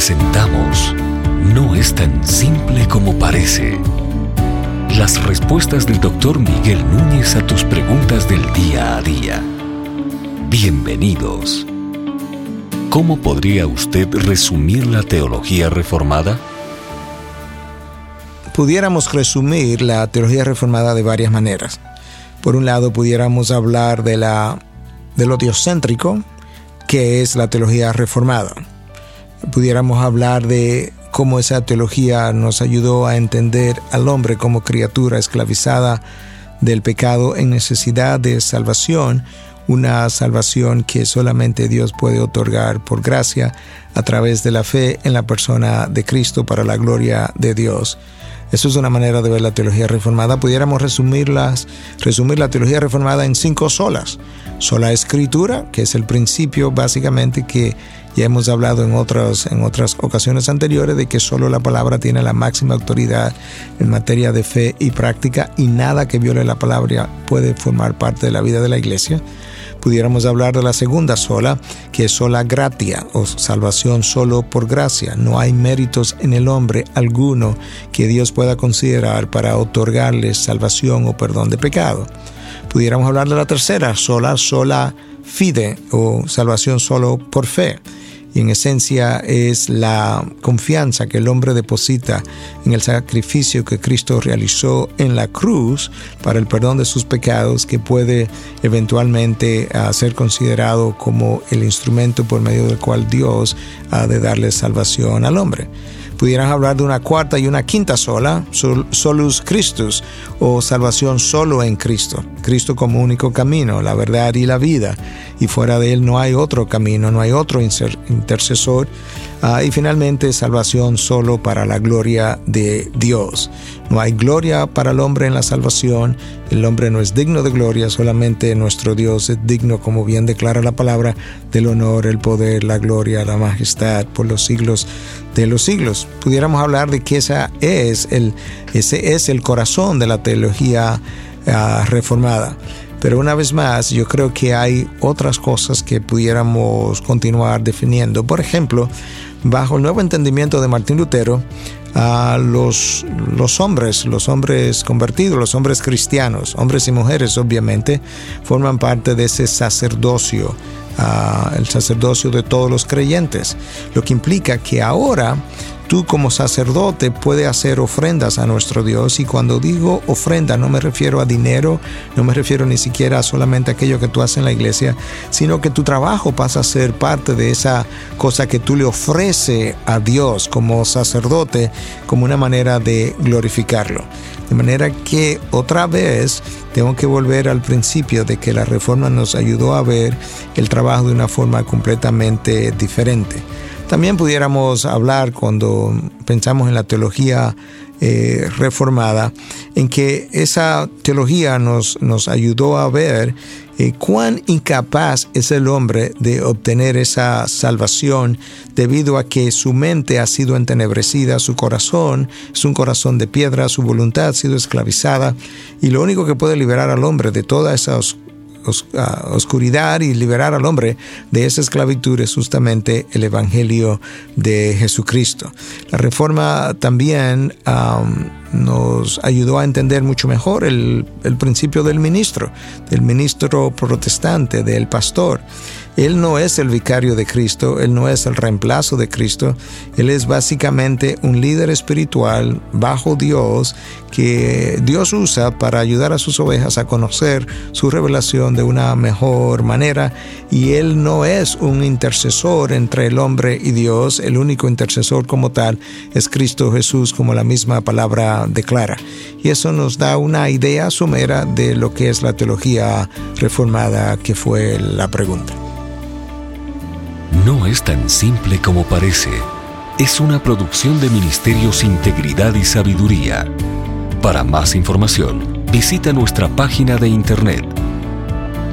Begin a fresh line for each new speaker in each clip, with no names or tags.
presentamos No es tan simple como parece. Las respuestas del doctor Miguel Núñez a tus preguntas del día a día. Bienvenidos. ¿Cómo podría usted resumir la teología reformada?
Pudiéramos resumir la teología reformada de varias maneras. Por un lado, pudiéramos hablar de, la, de lo diocéntrico, que es la teología reformada. Pudiéramos hablar de cómo esa teología nos ayudó a entender al hombre como criatura esclavizada del pecado en necesidad de salvación, una salvación que solamente Dios puede otorgar por gracia a través de la fe en la persona de Cristo para la gloria de Dios. Eso es una manera de ver la teología reformada. Pudiéramos resumirlas, resumir la teología reformada en cinco solas. Sola escritura, que es el principio básicamente que ya hemos hablado en otras, en otras ocasiones anteriores de que solo la palabra tiene la máxima autoridad en materia de fe y práctica y nada que viole la palabra puede formar parte de la vida de la iglesia pudiéramos hablar de la segunda sola, que es sola gratia o salvación solo por gracia. No hay méritos en el hombre alguno que Dios pueda considerar para otorgarle salvación o perdón de pecado. Pudiéramos hablar de la tercera, sola, sola fide o salvación solo por fe. Y en esencia es la confianza que el hombre deposita en el sacrificio que Cristo realizó en la cruz para el perdón de sus pecados que puede eventualmente ah, ser considerado como el instrumento por medio del cual Dios ha de darle salvación al hombre pudieran hablar de una cuarta y una quinta sola, solus Christus, o salvación solo en Cristo, Cristo como único camino, la verdad y la vida, y fuera de él no hay otro camino, no hay otro intercesor, Ah, y finalmente, salvación solo para la gloria de Dios. No hay gloria para el hombre en la salvación. El hombre no es digno de gloria, solamente nuestro Dios es digno, como bien declara la palabra, del honor, el poder, la gloria, la majestad por los siglos de los siglos. Pudiéramos hablar de que esa es el, ese es el corazón de la teología ah, reformada. Pero una vez más, yo creo que hay otras cosas que pudiéramos continuar definiendo. Por ejemplo, bajo el nuevo entendimiento de Martín Lutero, a los, los hombres, los hombres convertidos, los hombres cristianos, hombres y mujeres obviamente, forman parte de ese sacerdocio, el sacerdocio de todos los creyentes, lo que implica que ahora tú como sacerdote puedes hacer ofrendas a nuestro Dios y cuando digo ofrenda no me refiero a dinero, no me refiero ni siquiera a solamente aquello que tú haces en la iglesia, sino que tu trabajo pasa a ser parte de esa cosa que tú le ofreces a Dios como sacerdote como una manera de glorificarlo. De manera que otra vez tengo que volver al principio de que la reforma nos ayudó a ver el trabajo de una forma completamente diferente. También pudiéramos hablar cuando pensamos en la teología eh, reformada, en que esa teología nos, nos ayudó a ver eh, cuán incapaz es el hombre de obtener esa salvación debido a que su mente ha sido entenebrecida, su corazón es un corazón de piedra, su voluntad ha sido esclavizada y lo único que puede liberar al hombre de toda esa oscuridad y liberar al hombre de esa esclavitud es justamente el Evangelio de Jesucristo. La reforma también nos ayudó a entender mucho mejor el, el principio del ministro, del ministro protestante, del pastor. Él no es el vicario de Cristo, Él no es el reemplazo de Cristo, Él es básicamente un líder espiritual bajo Dios que Dios usa para ayudar a sus ovejas a conocer su revelación de una mejor manera y Él no es un intercesor entre el hombre y Dios, el único intercesor como tal es Cristo Jesús como la misma palabra declara. Y eso nos da una idea somera de lo que es la teología reformada que fue la pregunta.
No es tan simple como parece. Es una producción de Ministerios Integridad y Sabiduría. Para más información, visita nuestra página de internet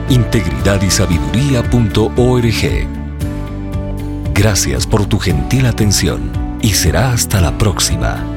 integridadysabiduría.org. Gracias por tu gentil atención y será hasta la próxima.